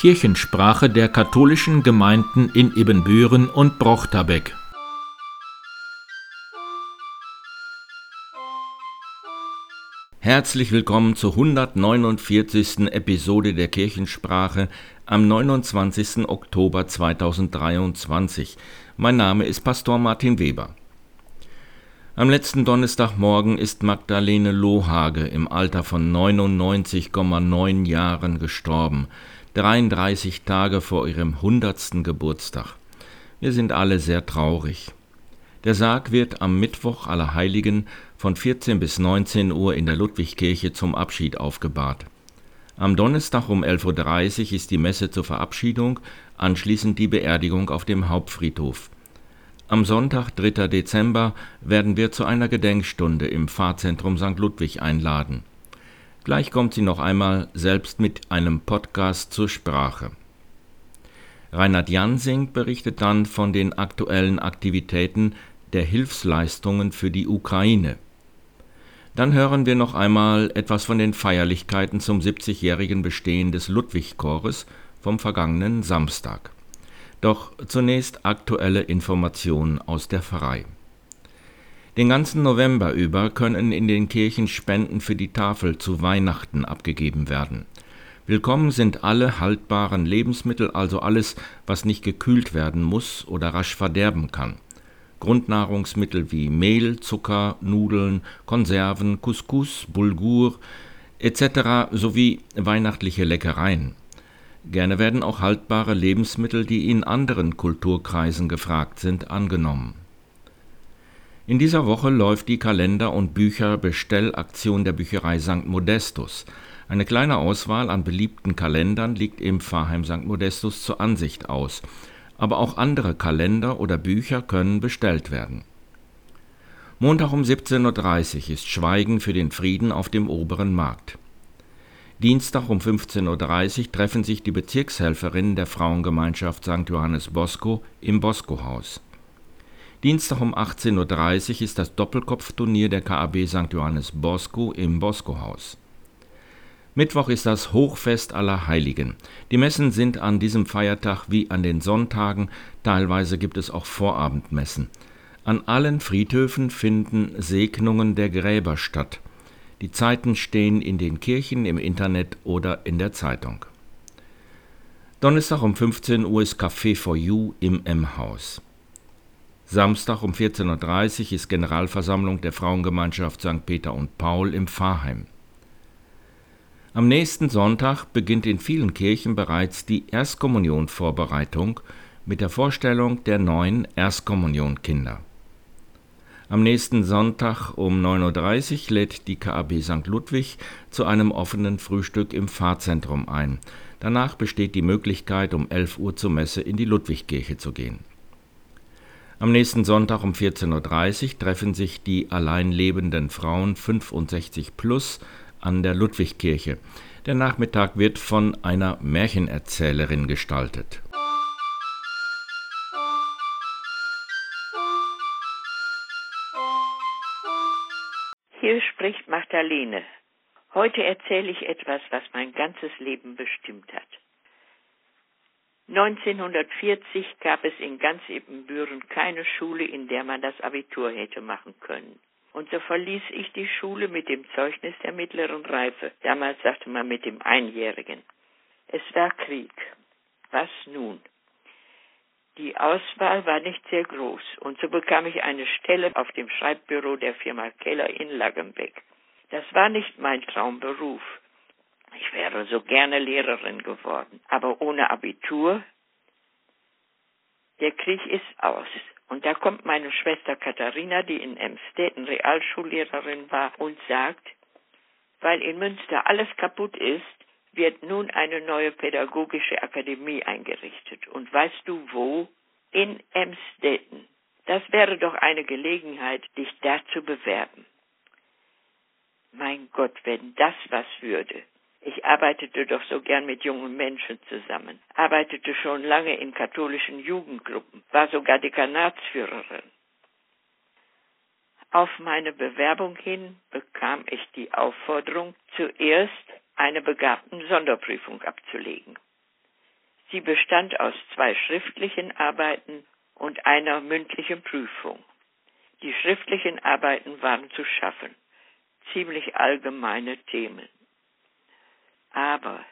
Kirchensprache der katholischen Gemeinden in Ibbenbüren und Brochterbeck. Herzlich willkommen zur 149. Episode der Kirchensprache am 29. Oktober 2023. Mein Name ist Pastor Martin Weber. Am letzten Donnerstagmorgen ist Magdalene Lohage im Alter von 99,9 Jahren gestorben, 33 Tage vor ihrem 100. Geburtstag. Wir sind alle sehr traurig. Der Sarg wird am Mittwoch aller Heiligen von 14 bis 19 Uhr in der Ludwigkirche zum Abschied aufgebahrt. Am Donnerstag um 11.30 Uhr ist die Messe zur Verabschiedung, anschließend die Beerdigung auf dem Hauptfriedhof. Am Sonntag, 3. Dezember, werden wir zu einer Gedenkstunde im Pfarrzentrum St. Ludwig einladen. Gleich kommt sie noch einmal selbst mit einem Podcast zur Sprache. Reinhard Jansing berichtet dann von den aktuellen Aktivitäten der Hilfsleistungen für die Ukraine. Dann hören wir noch einmal etwas von den Feierlichkeiten zum 70-jährigen Bestehen des Ludwig-Chores vom vergangenen Samstag. Doch zunächst aktuelle Informationen aus der Pfarrei. Den ganzen November über können in den Kirchen Spenden für die Tafel zu Weihnachten abgegeben werden. Willkommen sind alle haltbaren Lebensmittel, also alles, was nicht gekühlt werden muss oder rasch verderben kann. Grundnahrungsmittel wie Mehl, Zucker, Nudeln, Konserven, Couscous, Bulgur etc. sowie weihnachtliche Leckereien. Gerne werden auch haltbare Lebensmittel, die in anderen Kulturkreisen gefragt sind, angenommen. In dieser Woche läuft die Kalender- und Bücherbestellaktion der Bücherei St. Modestus. Eine kleine Auswahl an beliebten Kalendern liegt im Pfarrheim St. Modestus zur Ansicht aus, aber auch andere Kalender oder Bücher können bestellt werden. Montag um 17.30 Uhr ist Schweigen für den Frieden auf dem oberen Markt. Dienstag um 15.30 Uhr treffen sich die Bezirkshelferinnen der Frauengemeinschaft St. Johannes Bosco im Bosco-Haus. Dienstag um 18.30 Uhr ist das Doppelkopfturnier der KAB St. Johannes Bosco im Bosco-Haus. Mittwoch ist das Hochfest aller Heiligen. Die Messen sind an diesem Feiertag wie an den Sonntagen, teilweise gibt es auch Vorabendmessen. An allen Friedhöfen finden Segnungen der Gräber statt. Die Zeiten stehen in den Kirchen, im Internet oder in der Zeitung. Donnerstag um 15 Uhr ist Café for You im M-Haus. Samstag um 14.30 Uhr ist Generalversammlung der Frauengemeinschaft St. Peter und Paul im Pfarrheim. Am nächsten Sonntag beginnt in vielen Kirchen bereits die Erstkommunionvorbereitung mit der Vorstellung der neuen Erstkommunionkinder. Am nächsten Sonntag um 9.30 Uhr lädt die KAB St. Ludwig zu einem offenen Frühstück im Pfarrzentrum ein. Danach besteht die Möglichkeit, um 11 Uhr zur Messe in die Ludwigkirche zu gehen. Am nächsten Sonntag um 14.30 Uhr treffen sich die allein lebenden Frauen 65 plus an der Ludwigkirche. Der Nachmittag wird von einer Märchenerzählerin gestaltet. Hier spricht Magdalene. Heute erzähle ich etwas, was mein ganzes Leben bestimmt hat. 1940 gab es in ganz Ebenbüren keine Schule, in der man das Abitur hätte machen können. Und so verließ ich die Schule mit dem Zeugnis der mittleren Reife. Damals sagte man mit dem Einjährigen. Es war Krieg. Was nun? Die Auswahl war nicht sehr groß und so bekam ich eine Stelle auf dem Schreibbüro der Firma Keller in Laggenbeck. Das war nicht mein Traumberuf. Ich wäre so gerne Lehrerin geworden, aber ohne Abitur. Der Krieg ist aus. Und da kommt meine Schwester Katharina, die in Emstetten Realschullehrerin war, und sagt, weil in Münster alles kaputt ist, wird nun eine neue pädagogische Akademie eingerichtet. Und weißt du wo? In Emstetten. Das wäre doch eine Gelegenheit, dich da zu bewerben. Mein Gott, wenn das was würde. Ich arbeitete doch so gern mit jungen Menschen zusammen, arbeitete schon lange in katholischen Jugendgruppen, war sogar Dekanatsführerin. Auf meine Bewerbung hin bekam ich die Aufforderung, zuerst eine begabten Sonderprüfung abzulegen. Sie bestand aus zwei schriftlichen Arbeiten und einer mündlichen Prüfung. Die schriftlichen Arbeiten waren zu schaffen, ziemlich allgemeine Themen. Aber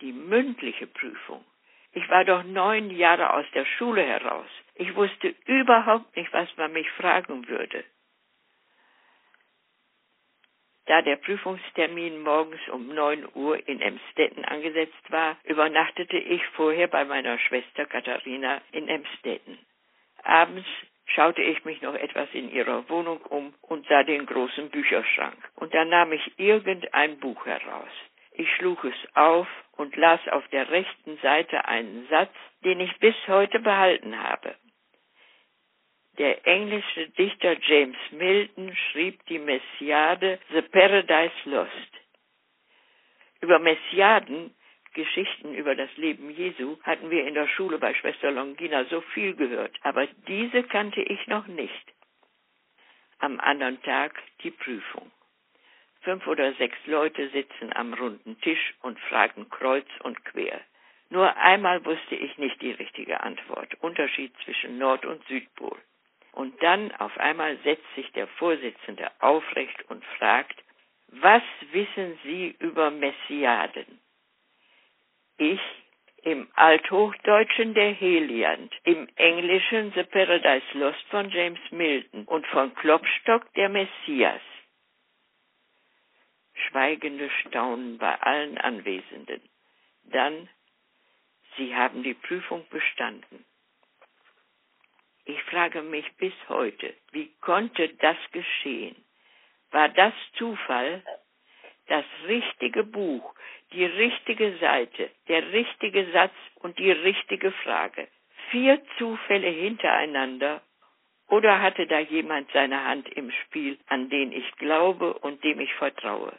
die mündliche Prüfung, ich war doch neun Jahre aus der Schule heraus, ich wusste überhaupt nicht, was man mich fragen würde. Da der Prüfungstermin morgens um neun Uhr in Emstetten angesetzt war, übernachtete ich vorher bei meiner Schwester Katharina in Emstetten. Abends schaute ich mich noch etwas in ihrer Wohnung um und sah den großen Bücherschrank. Und da nahm ich irgendein Buch heraus. Ich schlug es auf und las auf der rechten Seite einen Satz, den ich bis heute behalten habe. Der englische Dichter James Milton schrieb die Messiade The Paradise Lost. Über Messiaden, Geschichten über das Leben Jesu, hatten wir in der Schule bei Schwester Longina so viel gehört, aber diese kannte ich noch nicht. Am anderen Tag die Prüfung. Fünf oder sechs Leute sitzen am runden Tisch und fragen kreuz und quer. Nur einmal wusste ich nicht die richtige Antwort. Unterschied zwischen Nord- und Südpol. Und dann auf einmal setzt sich der Vorsitzende aufrecht und fragt, was wissen Sie über Messiaden? Ich im Althochdeutschen der Heliant, im Englischen The Paradise Lost von James Milton und von Klopstock der Messias. Schweigende Staunen bei allen Anwesenden. Dann, Sie haben die Prüfung bestanden. Ich frage mich bis heute, wie konnte das geschehen? War das Zufall? Das richtige Buch, die richtige Seite, der richtige Satz und die richtige Frage. Vier Zufälle hintereinander oder hatte da jemand seine Hand im Spiel, an den ich glaube und dem ich vertraue?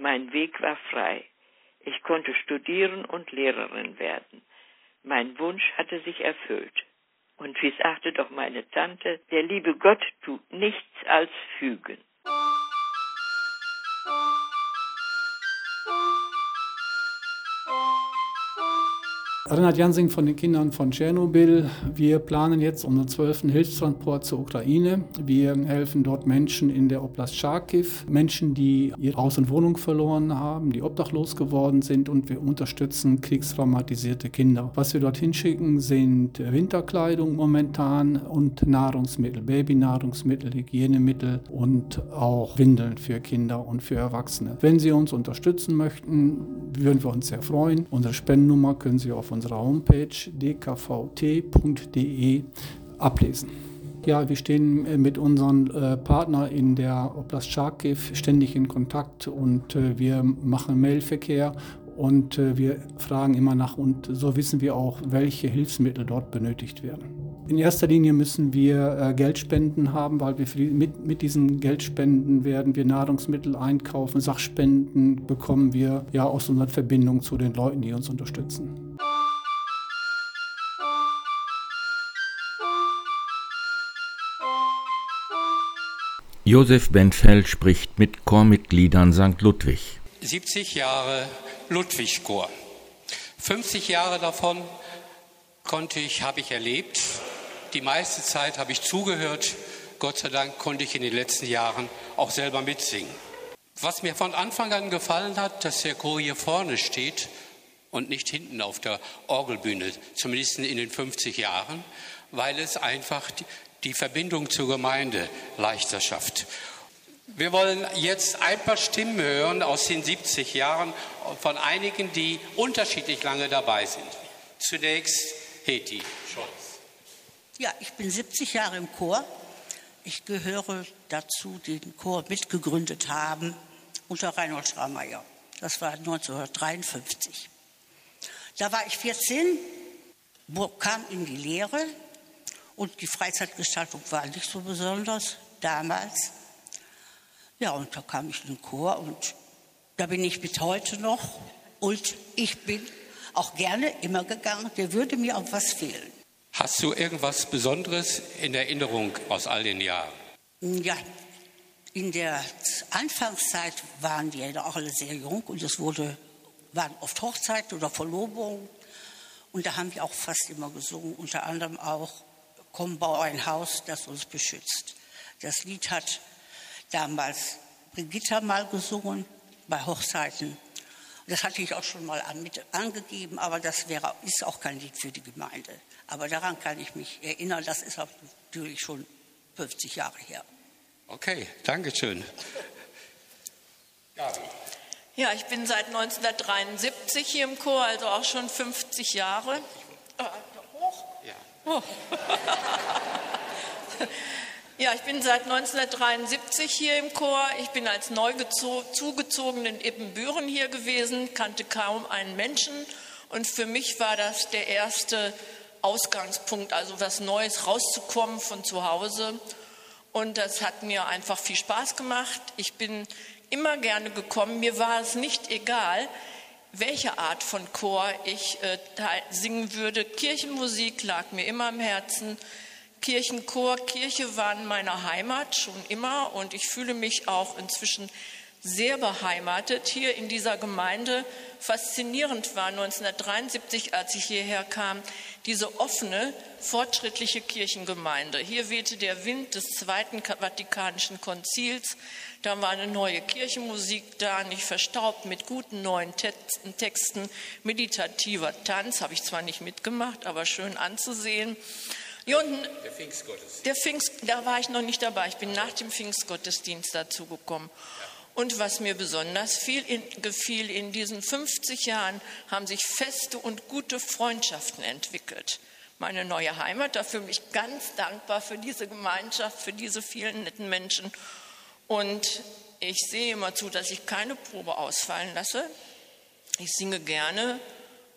Mein Weg war frei. Ich konnte studieren und Lehrerin werden. Mein Wunsch hatte sich erfüllt. Und wie sagte doch meine Tante, der liebe Gott tut nichts als fügen. Renat Jansing von den Kindern von Tschernobyl. Wir planen jetzt unseren zwölften Hilfstransport zur Ukraine. Wir helfen dort Menschen in der Oblast Charkiw, Menschen, die ihr Haus und Wohnung verloren haben, die obdachlos geworden sind und wir unterstützen kriegstraumatisierte Kinder. Was wir dorthin schicken, sind Winterkleidung momentan und Nahrungsmittel, Babynahrungsmittel, Hygienemittel und auch Windeln für Kinder und für Erwachsene. Wenn Sie uns unterstützen möchten, würden wir uns sehr freuen. Unsere Spendennummer können Sie auf unserer Homepage dkvt.de ablesen. Ja, wir stehen äh, mit unseren äh, Partnern in der Oblast Charkiw ständig in Kontakt und äh, wir machen Mailverkehr und äh, wir fragen immer nach und so wissen wir auch, welche Hilfsmittel dort benötigt werden. In erster Linie müssen wir äh, Geldspenden haben, weil wir mit, mit diesen Geldspenden werden wir Nahrungsmittel einkaufen, Sachspenden bekommen wir ja aus unseren Verbindungen zu den Leuten, die uns unterstützen. Josef Benfeld spricht mit Chormitgliedern St. Ludwig. 70 Jahre Ludwig-Chor. 50 Jahre davon konnte ich, habe ich erlebt. Die meiste Zeit habe ich zugehört. Gott sei Dank konnte ich in den letzten Jahren auch selber mitsingen. Was mir von Anfang an gefallen hat, dass der Chor hier vorne steht und nicht hinten auf der Orgelbühne, zumindest in den 50 Jahren, weil es einfach die Verbindung zur Gemeinde leichter schafft. Wir wollen jetzt ein paar Stimmen hören aus den 70 Jahren von einigen, die unterschiedlich lange dabei sind. Zunächst Heti Scholz. Ja, ich bin 70 Jahre im Chor. Ich gehöre dazu, die den Chor mitgegründet haben unter Reinhold Schrammeier. Das war 1953. Da war ich 14, kam in die Lehre und die Freizeitgestaltung war nicht so besonders damals. Ja, und da kam ich in den Chor und da bin ich bis heute noch. Und ich bin auch gerne immer gegangen. Der würde mir auch was fehlen. Hast du irgendwas Besonderes in Erinnerung aus all den Jahren? Ja, in der Anfangszeit waren die ja auch alle sehr jung und es wurde, waren oft Hochzeiten oder Verlobungen. Und da haben wir auch fast immer gesungen, unter anderem auch Komm, bau ein Haus, das uns beschützt. Das Lied hat damals Brigitta mal gesungen bei Hochzeiten. Das hatte ich auch schon mal mit angegeben, aber das wäre, ist auch kein Lied für die Gemeinde. Aber daran kann ich mich erinnern, das ist auch natürlich schon 50 Jahre her. Okay, danke schön. Ja, ich bin seit 1973 hier im Chor, also auch schon 50 Jahre. Oh. Ja, ich bin seit 1973 hier im Chor. Ich bin als neu zugezogen in Ippenbüren hier gewesen, kannte kaum einen Menschen. Und für mich war das der erste Ausgangspunkt, also was Neues rauszukommen von zu Hause. Und das hat mir einfach viel Spaß gemacht. Ich bin immer gerne gekommen. Mir war es nicht egal, welche Art von Chor ich äh, singen würde. Kirchenmusik lag mir immer am Herzen. Kirchenchor, Kirche waren meine Heimat schon immer und ich fühle mich auch inzwischen sehr beheimatet hier in dieser Gemeinde. Faszinierend war 1973, als ich hierher kam, diese offene, fortschrittliche Kirchengemeinde. Hier wehte der Wind des Zweiten Vatikanischen Konzils. Da war eine neue Kirchenmusik da, nicht verstaubt mit guten neuen Texten, meditativer Tanz, habe ich zwar nicht mitgemacht, aber schön anzusehen. Hier unten, der Pfingstgottesdienst. Der Pfingst, da war ich noch nicht dabei. Ich bin nach dem Pfingstgottesdienst dazugekommen. Und was mir besonders viel in, gefiel, in diesen 50 Jahren haben sich feste und gute Freundschaften entwickelt. Meine neue Heimat, dafür bin ich ganz dankbar für diese Gemeinschaft, für diese vielen netten Menschen. Und ich sehe immer zu, dass ich keine Probe ausfallen lasse. Ich singe gerne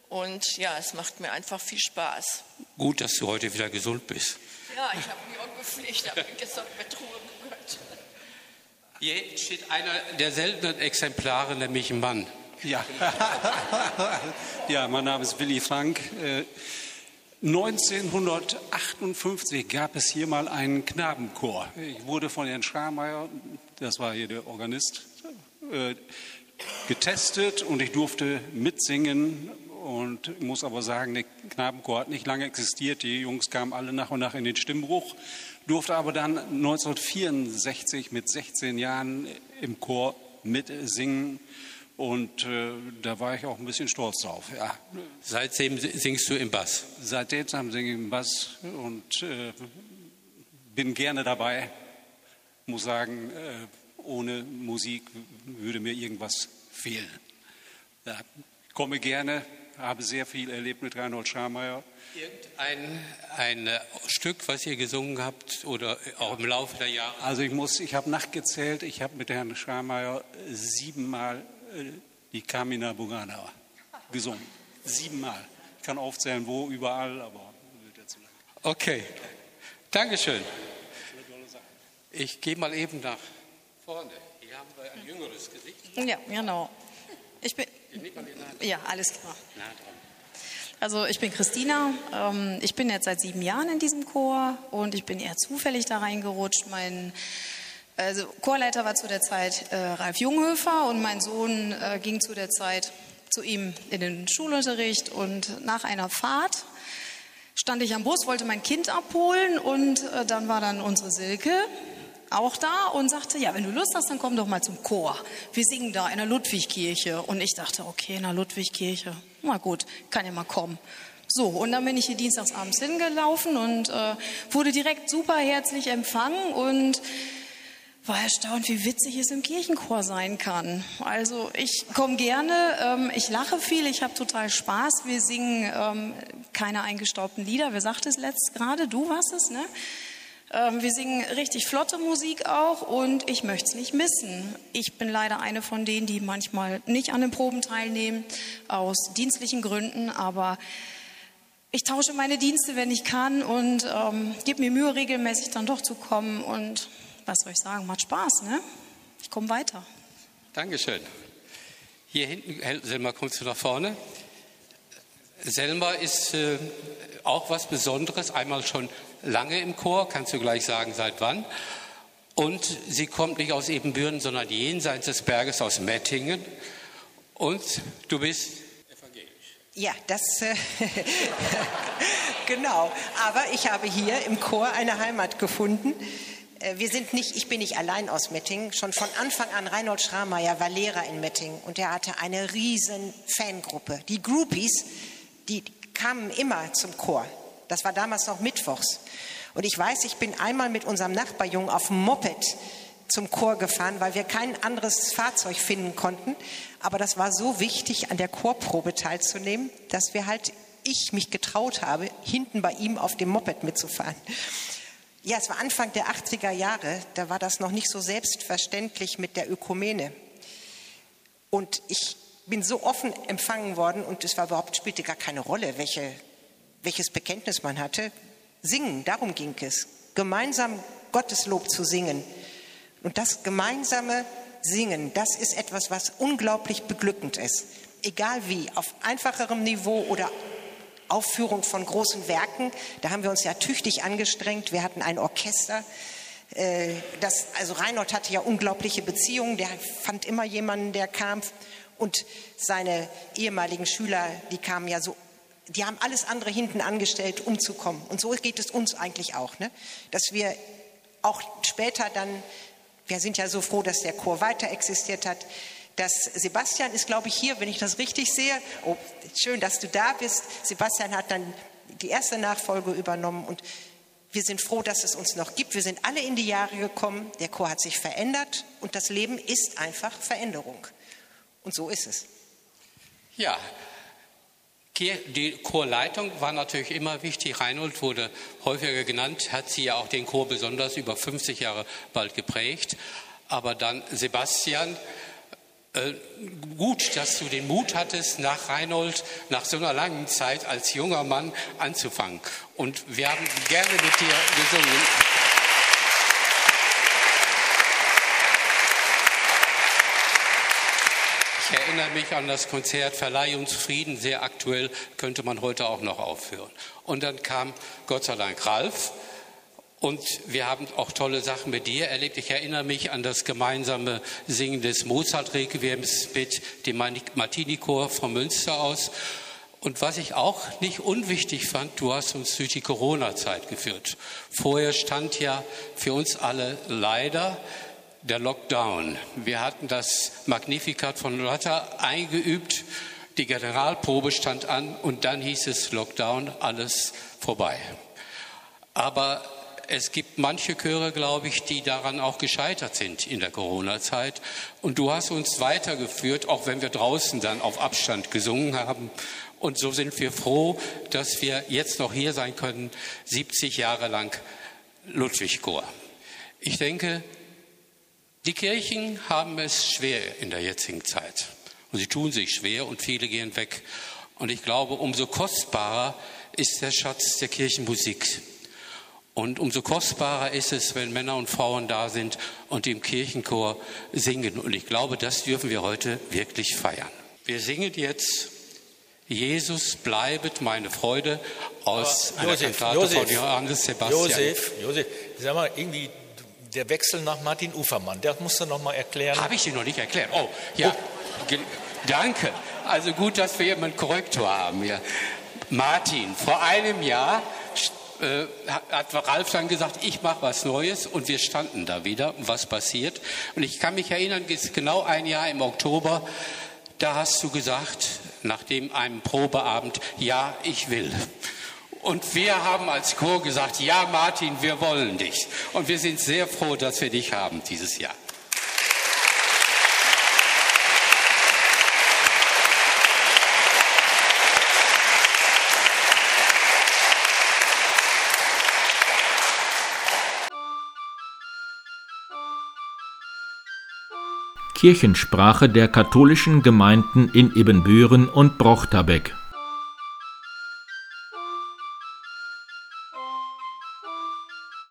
und ja, es macht mir einfach viel Spaß. Gut, dass du heute wieder gesund bist. Ja, ich habe mich auch gepflegt, habe gestern Bettruhe gehört. Hier steht einer der seltenen Exemplare, nämlich ein Mann. Ja, ja mein Name ist Willy Frank. 1958 äh, gab es hier mal einen Knabenchor. Ich wurde von Herrn Scharmeier, das war hier der Organist, äh, getestet und ich durfte mitsingen und muss aber sagen, der Knabenchor hat nicht lange existiert. Die Jungs kamen alle nach und nach in den Stimmbruch, durfte aber dann 1964 mit 16 Jahren im Chor mitsingen. Und äh, da war ich auch ein bisschen stolz drauf. Ja. Seitdem singst du im Bass? Seitdem singe ich im Bass und äh, bin gerne dabei. Muss sagen, äh, ohne Musik würde mir irgendwas fehlen. Ja, komme gerne habe sehr viel erlebt mit Reinhold Scharmeier. Irgendein ein äh, Stück, was ihr gesungen habt oder auch im Laufe der Jahre? Also ich muss, ich habe nachgezählt, ich habe mit Herrn Scharmeier siebenmal äh, die Kamina Bugana gesungen. Siebenmal. Ich kann aufzählen, wo, überall, aber wird ja zu lang. Okay, Dankeschön. Ich gehe mal eben nach vorne. Hier haben wir ein jüngeres Gesicht. Ja, genau. Ich bin, ja, alles klar. Also ich bin Christina, ähm, ich bin jetzt seit sieben Jahren in diesem Chor und ich bin eher zufällig da reingerutscht. Mein also Chorleiter war zu der Zeit äh, Ralf Junghöfer und mein Sohn äh, ging zu der Zeit zu ihm in den Schulunterricht und nach einer Fahrt stand ich am Bus, wollte mein Kind abholen und äh, dann war dann unsere Silke, auch da und sagte, ja, wenn du Lust hast, dann komm doch mal zum Chor. Wir singen da in der Ludwigkirche. Und ich dachte, okay, in der Ludwigkirche, na gut, kann ja mal kommen. So, und dann bin ich hier dienstagsabends hingelaufen und äh, wurde direkt super herzlich empfangen und war erstaunt, wie witzig es im Kirchenchor sein kann. Also ich komme gerne, ähm, ich lache viel, ich habe total Spaß. Wir singen ähm, keine eingestaubten Lieder. Wer sagt es letzt gerade? Du warst es, ne? Ähm, wir singen richtig flotte Musik auch und ich möchte es nicht missen. Ich bin leider eine von denen, die manchmal nicht an den Proben teilnehmen, aus dienstlichen Gründen, aber ich tausche meine Dienste, wenn ich kann und ähm, gebe mir Mühe, regelmäßig dann doch zu kommen und was soll ich sagen, macht Spaß, ne? Ich komme weiter. Dankeschön. Hier hinten, Selma, kommst du nach vorne? Selma ist äh, auch was Besonderes, einmal schon lange im Chor, kannst du gleich sagen, seit wann. Und sie kommt nicht aus Ebenbüren, sondern jenseits des Berges aus Mettingen. Und du bist. Ja, das äh, genau. Aber ich habe hier im Chor eine Heimat gefunden. Äh, wir sind nicht, ich bin nicht allein aus Mettingen. Schon von Anfang an, Reinhold Schrameyer war Lehrer in Mettingen und er hatte eine riesen Fangruppe. Die Groupies, die kamen immer zum Chor. Das war damals noch mittwochs. Und ich weiß, ich bin einmal mit unserem Nachbarjungen auf dem Moped zum Chor gefahren, weil wir kein anderes Fahrzeug finden konnten. Aber das war so wichtig, an der Chorprobe teilzunehmen, dass wir halt, ich mich getraut habe, hinten bei ihm auf dem Moped mitzufahren. Ja, es war Anfang der 80er Jahre, da war das noch nicht so selbstverständlich mit der Ökumene. Und ich bin so offen empfangen worden und es war überhaupt, spielte gar keine Rolle, welche, welches Bekenntnis man hatte. Singen, darum ging es. Gemeinsam Gotteslob zu singen. Und das gemeinsame Singen, das ist etwas, was unglaublich beglückend ist. Egal wie, auf einfacherem Niveau oder Aufführung von großen Werken. Da haben wir uns ja tüchtig angestrengt. Wir hatten ein Orchester. Äh, das, also Reinhold hatte ja unglaubliche Beziehungen. Der fand immer jemanden, der kam. Und seine ehemaligen Schüler, die kamen ja so, die haben alles andere hinten angestellt, um zu kommen. Und so geht es uns eigentlich auch, ne? dass wir auch später dann, wir sind ja so froh, dass der Chor weiter existiert hat, dass Sebastian ist, glaube ich, hier, wenn ich das richtig sehe. Oh, schön, dass du da bist. Sebastian hat dann die erste Nachfolge übernommen und wir sind froh, dass es uns noch gibt. Wir sind alle in die Jahre gekommen. Der Chor hat sich verändert und das Leben ist einfach Veränderung. Und so ist es. Ja, die Chorleitung war natürlich immer wichtig. Reinhold wurde häufiger genannt, hat sie ja auch den Chor besonders über 50 Jahre bald geprägt. Aber dann Sebastian, äh, gut, dass du den Mut hattest, nach Reinhold, nach so einer langen Zeit als junger Mann anzufangen. Und wir haben gerne mit dir gesungen. Ich erinnere mich an das Konzert Verleih uns Frieden, sehr aktuell, könnte man heute auch noch aufführen. Und dann kam Gott sei Dank Ralf, und wir haben auch tolle Sachen mit dir erlebt. Ich erinnere mich an das gemeinsame Singen des Mozart-Requiems mit dem Martini-Chor von Münster aus. Und was ich auch nicht unwichtig fand, du hast uns durch die Corona-Zeit geführt. Vorher stand ja für uns alle leider der Lockdown. Wir hatten das Magnificat von Lotta eingeübt. Die Generalprobe stand an und dann hieß es Lockdown, alles vorbei. Aber es gibt manche Chöre, glaube ich, die daran auch gescheitert sind in der Corona-Zeit. Und du hast uns weitergeführt, auch wenn wir draußen dann auf Abstand gesungen haben. Und so sind wir froh, dass wir jetzt noch hier sein können, 70 Jahre lang Ludwig-Chor. Ich denke, die Kirchen haben es schwer in der jetzigen Zeit. Und sie tun sich schwer und viele gehen weg. Und ich glaube, umso kostbarer ist der Schatz der Kirchenmusik und umso kostbarer ist es, wenn Männer und Frauen da sind und im Kirchenchor singen. Und ich glaube, das dürfen wir heute wirklich feiern. Wir singen jetzt Jesus bleibet meine Freude aus Josef, einer Kantate von Johannes Sebastian. Josef, Josef, sag mal, irgendwie der Wechsel nach Martin Ufermann, das musst du noch mal erklären. Habe ich dir noch nicht erklärt? Oh, ja, oh. danke. Also gut, dass wir jemanden Korrektor haben. Ja. Martin, vor einem Jahr äh, hat Ralf dann gesagt, ich mache was Neues und wir standen da wieder, was passiert. Und ich kann mich erinnern, genau ein Jahr im Oktober, da hast du gesagt, nach dem einem Probeabend, ja, ich will. Und wir haben als Chor gesagt, ja, Martin, wir wollen dich. Und wir sind sehr froh, dass wir dich haben dieses Jahr. Kirchensprache der katholischen Gemeinden in Ibbenbüren und Brochterbeck